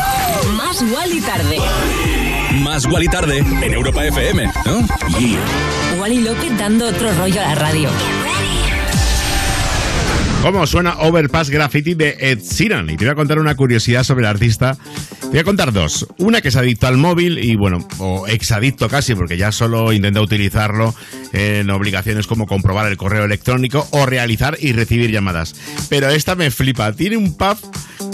Más Wally Tarde. Más Wally Tarde en Europa FM, ¿no? Yeah. Wally López dando otro rollo a la radio. ¿Cómo suena Overpass Graffiti de Ed Sheeran? Y te voy a contar una curiosidad sobre el artista. Te voy a contar dos. Una que es adicto al móvil y bueno, o exadicto casi, porque ya solo intenta utilizarlo en obligaciones como comprobar el correo electrónico o realizar y recibir llamadas. Pero esta me flipa. Tiene un pub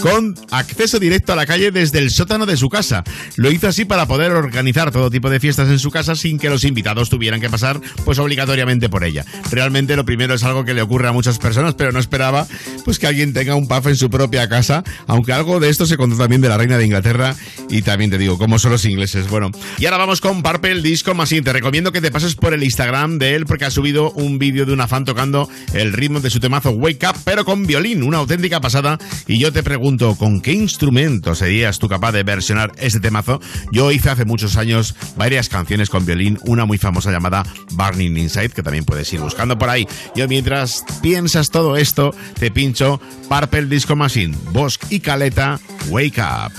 con acceso directo a la calle desde el sótano de su casa. Lo hizo así para poder organizar todo tipo de fiestas en su casa sin que los invitados tuvieran que pasar pues obligatoriamente por ella. Realmente lo primero es algo que le ocurre a muchas personas, pero no esperaba pues que alguien tenga un puff en su propia casa, aunque algo de esto se contó también de la reina de Inglaterra y también te digo, cómo son los ingleses. Bueno, y ahora vamos con el Disco Machine. Te recomiendo que te pases por el Instagram de él porque ha subido un vídeo de una fan tocando el ritmo de su temazo Wake Up, pero con violín, una auténtica pasada y yo te pregunto ¿con qué instrumento serías tú capaz de versionar este temazo? Yo hice hace muchos años varias canciones con violín, una muy famosa llamada Burning Inside, que también puedes ir buscando por ahí. Yo mientras piensas todo esto, te pincho Purple Disco Machine, Bosch y Caleta, Wake Up.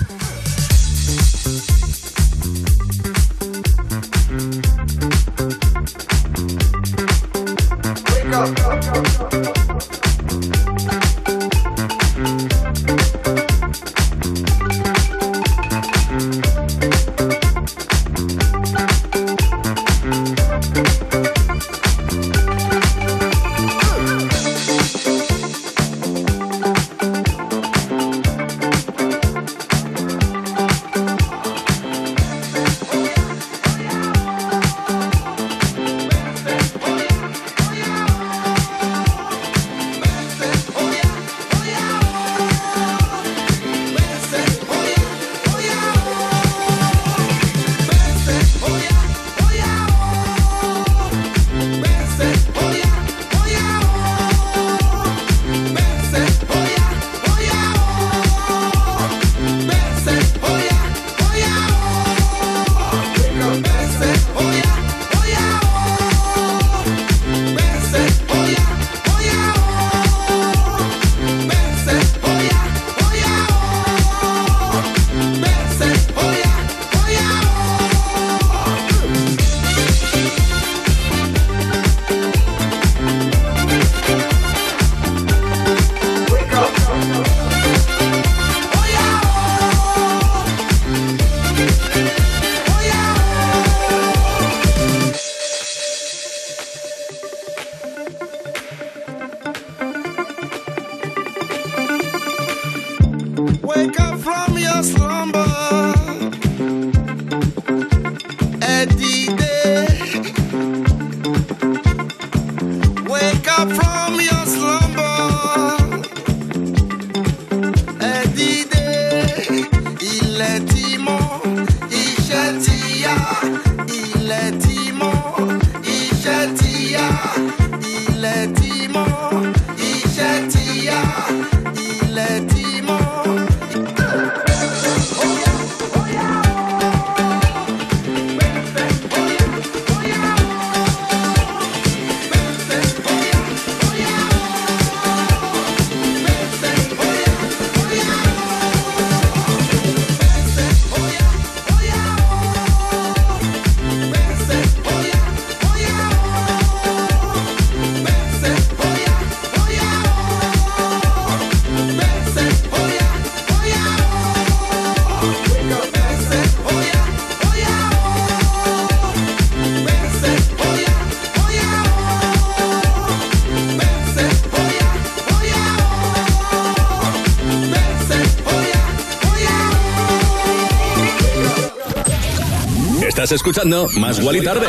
Escuchando Más Guali Tarde.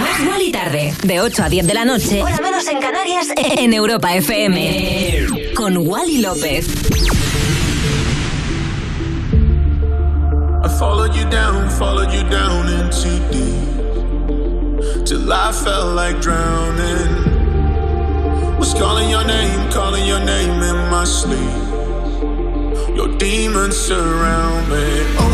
Más Wally tarde, de 8 a 10 de la noche, hora menos en Canarias, en Europa FM. Con Wally López. I followed you down, followed you down into deep. Till I felt like drowning. Was calling your name, calling your name in my sleep. Your demons surround me. Over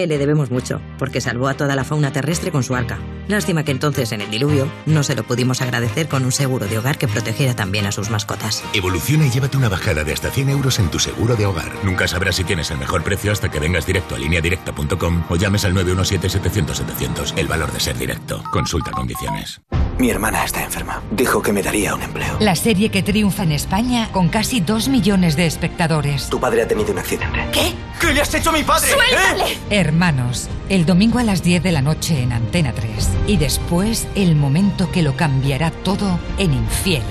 Noé le debemos mucho, porque salvó a toda la fauna terrestre con su arca. Lástima que entonces, en el diluvio, no se lo pudimos agradecer con un seguro de hogar que protegiera también a sus mascotas. Evoluciona y llévate una bajada de hasta 100 euros en tu seguro de hogar. Nunca sabrás si tienes el mejor precio hasta que vengas directo a lineadirecta.com o llames al 917-700-700. El valor de ser directo. Consulta condiciones. Mi hermana está enferma. Dijo que me daría un empleo. La serie que triunfa en España con casi dos millones de espectadores. Tu padre ha tenido un accidente. ¿Qué? ¿Qué le has hecho a mi padre? ¡Suéltale! Hermanos, el domingo a las 10 de la noche en Antena 3. Y después el momento que lo cambiará todo en Infiel.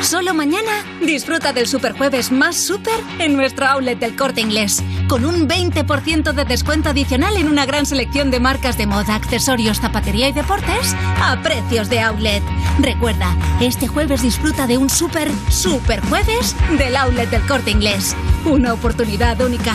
Solo mañana disfruta del Superjueves más super en nuestro outlet del Corte Inglés, con un 20% de descuento adicional en una gran selección de marcas de moda, accesorios, zapatería y deportes a precios de outlet. Recuerda, este jueves disfruta de un super, super jueves del outlet del Corte Inglés. Una oportunidad única.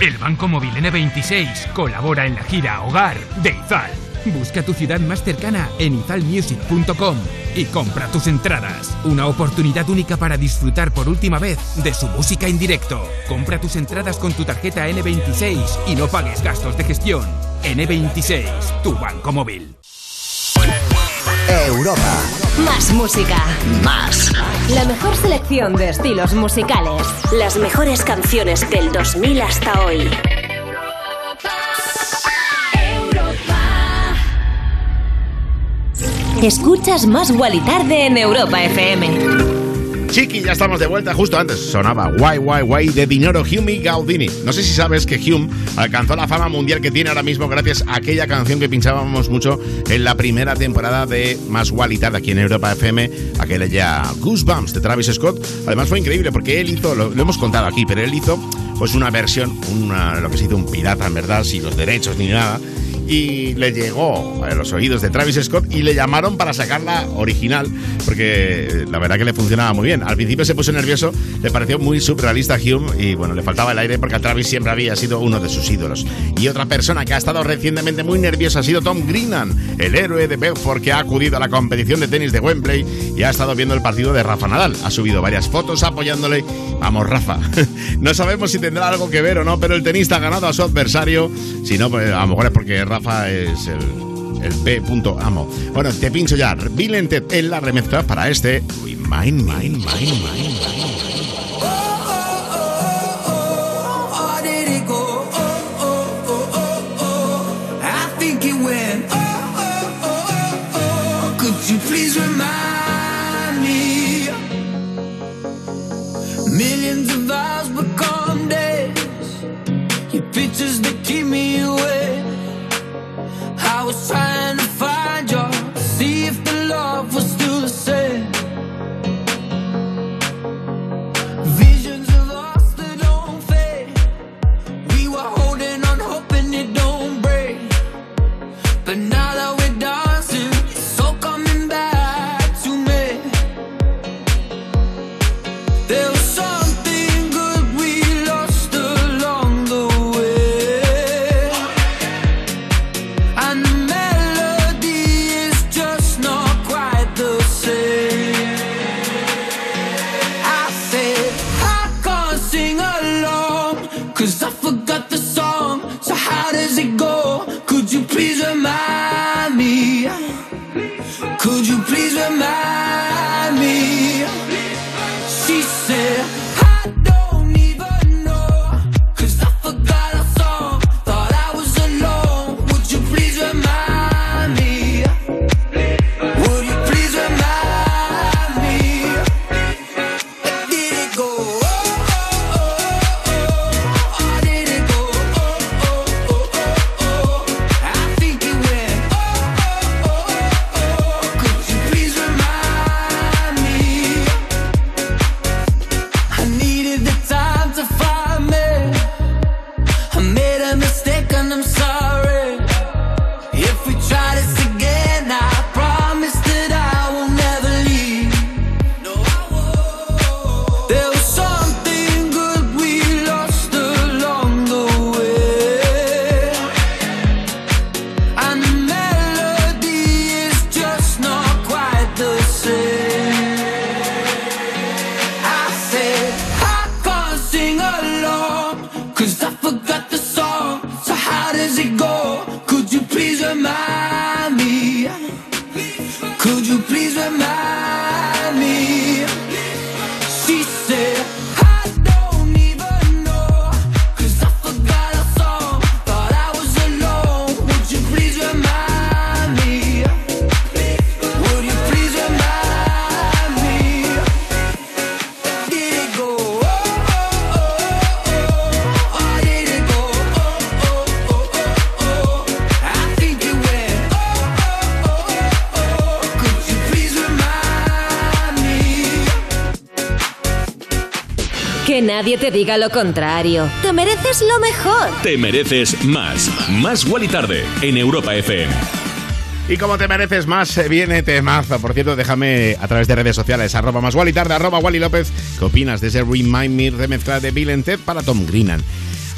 El Banco Móvil N26 colabora en la gira Hogar de Izal. Busca tu ciudad más cercana en izalmusic.com y compra tus entradas. Una oportunidad única para disfrutar por última vez de su música en directo. Compra tus entradas con tu tarjeta N26 y no pagues gastos de gestión. N26, tu banco móvil. Europa. Más música. Más. La mejor selección de estilos musicales. Las mejores canciones del 2000 hasta hoy. Escuchas Más y Tarde en Europa FM. Chiqui, ya estamos de vuelta. Justo antes sonaba Why, Why, Why de Dinero Hume y Gaudini. No sé si sabes que Hume alcanzó la fama mundial que tiene ahora mismo gracias a aquella canción que pinchábamos mucho en la primera temporada de Más Tarde aquí en Europa FM, aquella ya Goosebumps de Travis Scott. Además fue increíble porque él hizo, lo, hemos contado aquí, pero él hizo pues una versión, una, lo que se hizo un pirata en verdad, sin los derechos ni nada y le llegó a los oídos de Travis Scott y le llamaron para sacarla original, porque la verdad que le funcionaba muy bien. Al principio se puso nervioso, le pareció muy surrealista a Hume y bueno, le faltaba el aire porque a Travis siempre había sido uno de sus ídolos. Y otra persona que ha estado recientemente muy nerviosa ha sido Tom Greenan, el héroe de Bedford que ha acudido a la competición de tenis de Wembley y ha estado viendo el partido de Rafa Nadal. Ha subido varias fotos apoyándole. Vamos, Rafa. no sabemos si tendrá algo que ver o no, pero el tenista ha ganado a su adversario. Si no, pues a lo mejor es porque Rafa es el, el P. Amo. Bueno, te pincho ya. Bill en la remezcla para este Remind Me. Mind, mind, mind? Oh, oh, oh, oh, oh. Oh, oh, oh, oh, oh. You please remind me? Millions of hours become days. Your pictures that keep me away. Que nadie te diga lo contrario. Te mereces lo mejor. Te mereces más. Más Wally Tarde en Europa FM. Y como te mereces más, eh, viene temazo. Por cierto, déjame a través de redes sociales, arroba más Wally tarde, arroba Wally López, ¿qué opinas de ese Remind Me remezcla de Bill and Ted para Tom Greenan?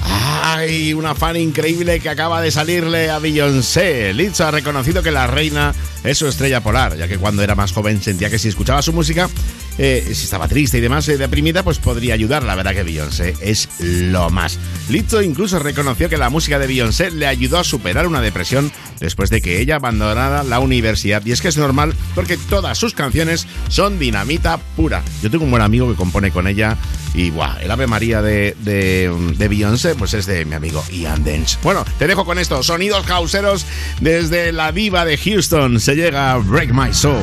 ¡Ay! Una fan increíble que acaba de salirle a Beyoncé. Lizzo ha reconocido que la reina es su estrella polar, ya que cuando era más joven sentía que si escuchaba su música, eh, si estaba triste y demás, eh, deprimida, pues podría ayudar. La verdad que Beyoncé es lo más. Lizzo incluso reconoció que la música de Beyoncé le ayudó a superar una depresión después de que ella abandonara la universidad. Y es que es normal porque todas sus canciones son dinamita pura. Yo tengo un buen amigo que compone con ella y ¡buah! el Ave María de, de, Beyoncé pues es de mi amigo Ian Dench. Bueno, te dejo con esto, sonidos causeros desde la diva de Houston. Se llega Break My Soul.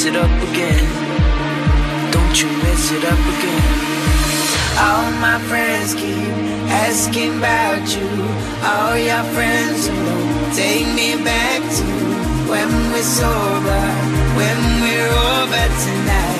mess it up again. Don't you mess it up again. All my friends keep asking about you. All your friends alone. Take me back to when we're sober, when we're over tonight.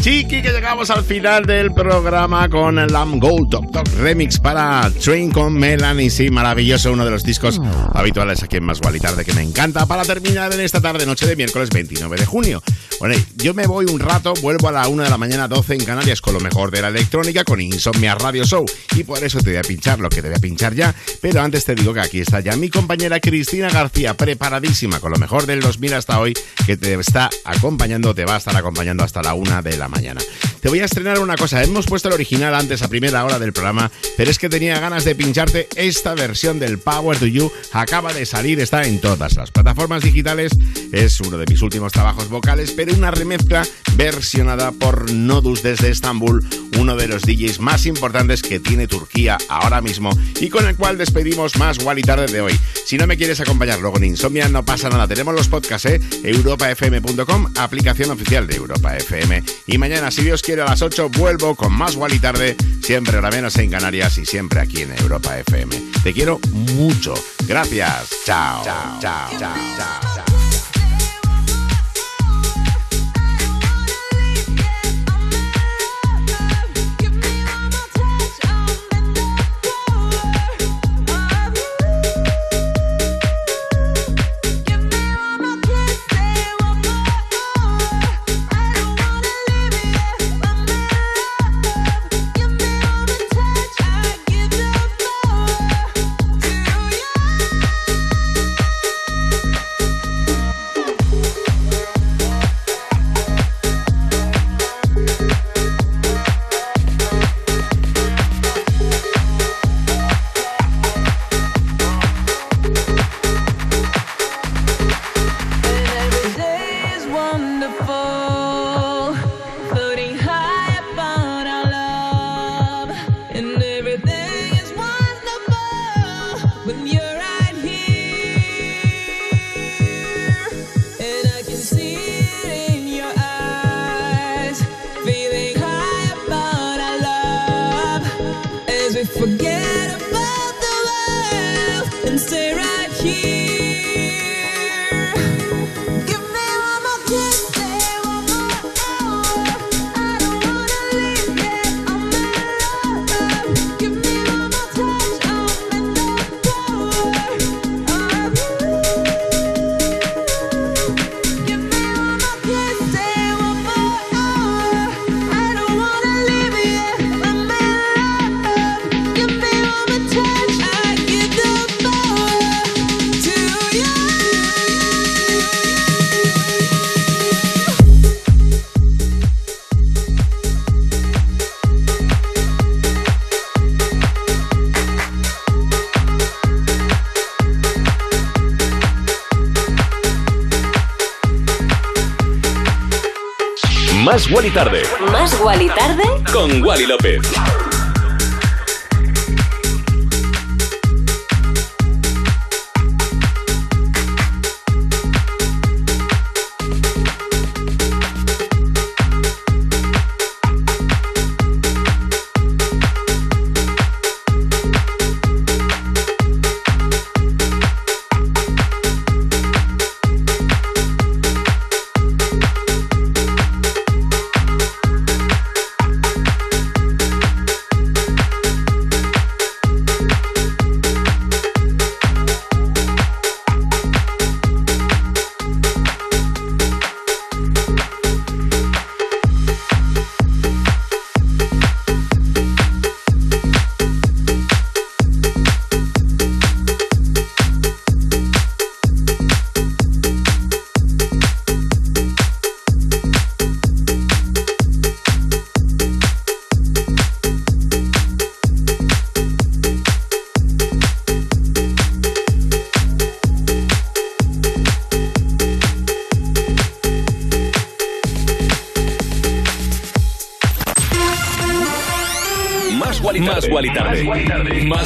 Chiqui, que llegamos al final del programa con el Lamb Gold Top Top Remix para Train con Melanie. Sí, maravilloso, uno de los discos habituales aquí en Más y Tarde que me encanta para terminar en esta tarde, noche de miércoles 29 de junio. Bueno, yo me voy un rato, vuelvo a la 1 de la mañana, 12 en Canarias con lo mejor de la electrónica, con Insomnia Radio Show. Y por eso te voy a pinchar lo que te voy a pinchar ya. Pero antes te digo que aquí está ya mi compañera Cristina García, preparadísima con lo mejor del 2000 hasta hoy, que te está acompañando, te va a estar acompañando hasta la 1 de la mañana. Te voy a estrenar una cosa. Hemos puesto el original antes a primera hora del programa, pero es que tenía ganas de pincharte esta versión del Power to You. Acaba de salir, está en todas las plataformas digitales. Es uno de mis últimos trabajos vocales, pero una remezcla versionada por Nodus desde Estambul, uno de los DJs más importantes que tiene Turquía ahora mismo y con el cual despedimos más Wally Tarde de hoy. Si no me quieres acompañar luego en Insomnia, no pasa nada. Tenemos los podcasts, ¿eh? europafm.com, aplicación oficial de Europa FM. Y mañana, si Dios quiere, a las 8 vuelvo con más Wally Tarde, siempre hora menos en Canarias y siempre aquí en Europa FM. Te quiero mucho. Gracias. Chao. Chao. Chao. Chao. Chao. Más Wally Tarde Más Wally Tarde con Wally López.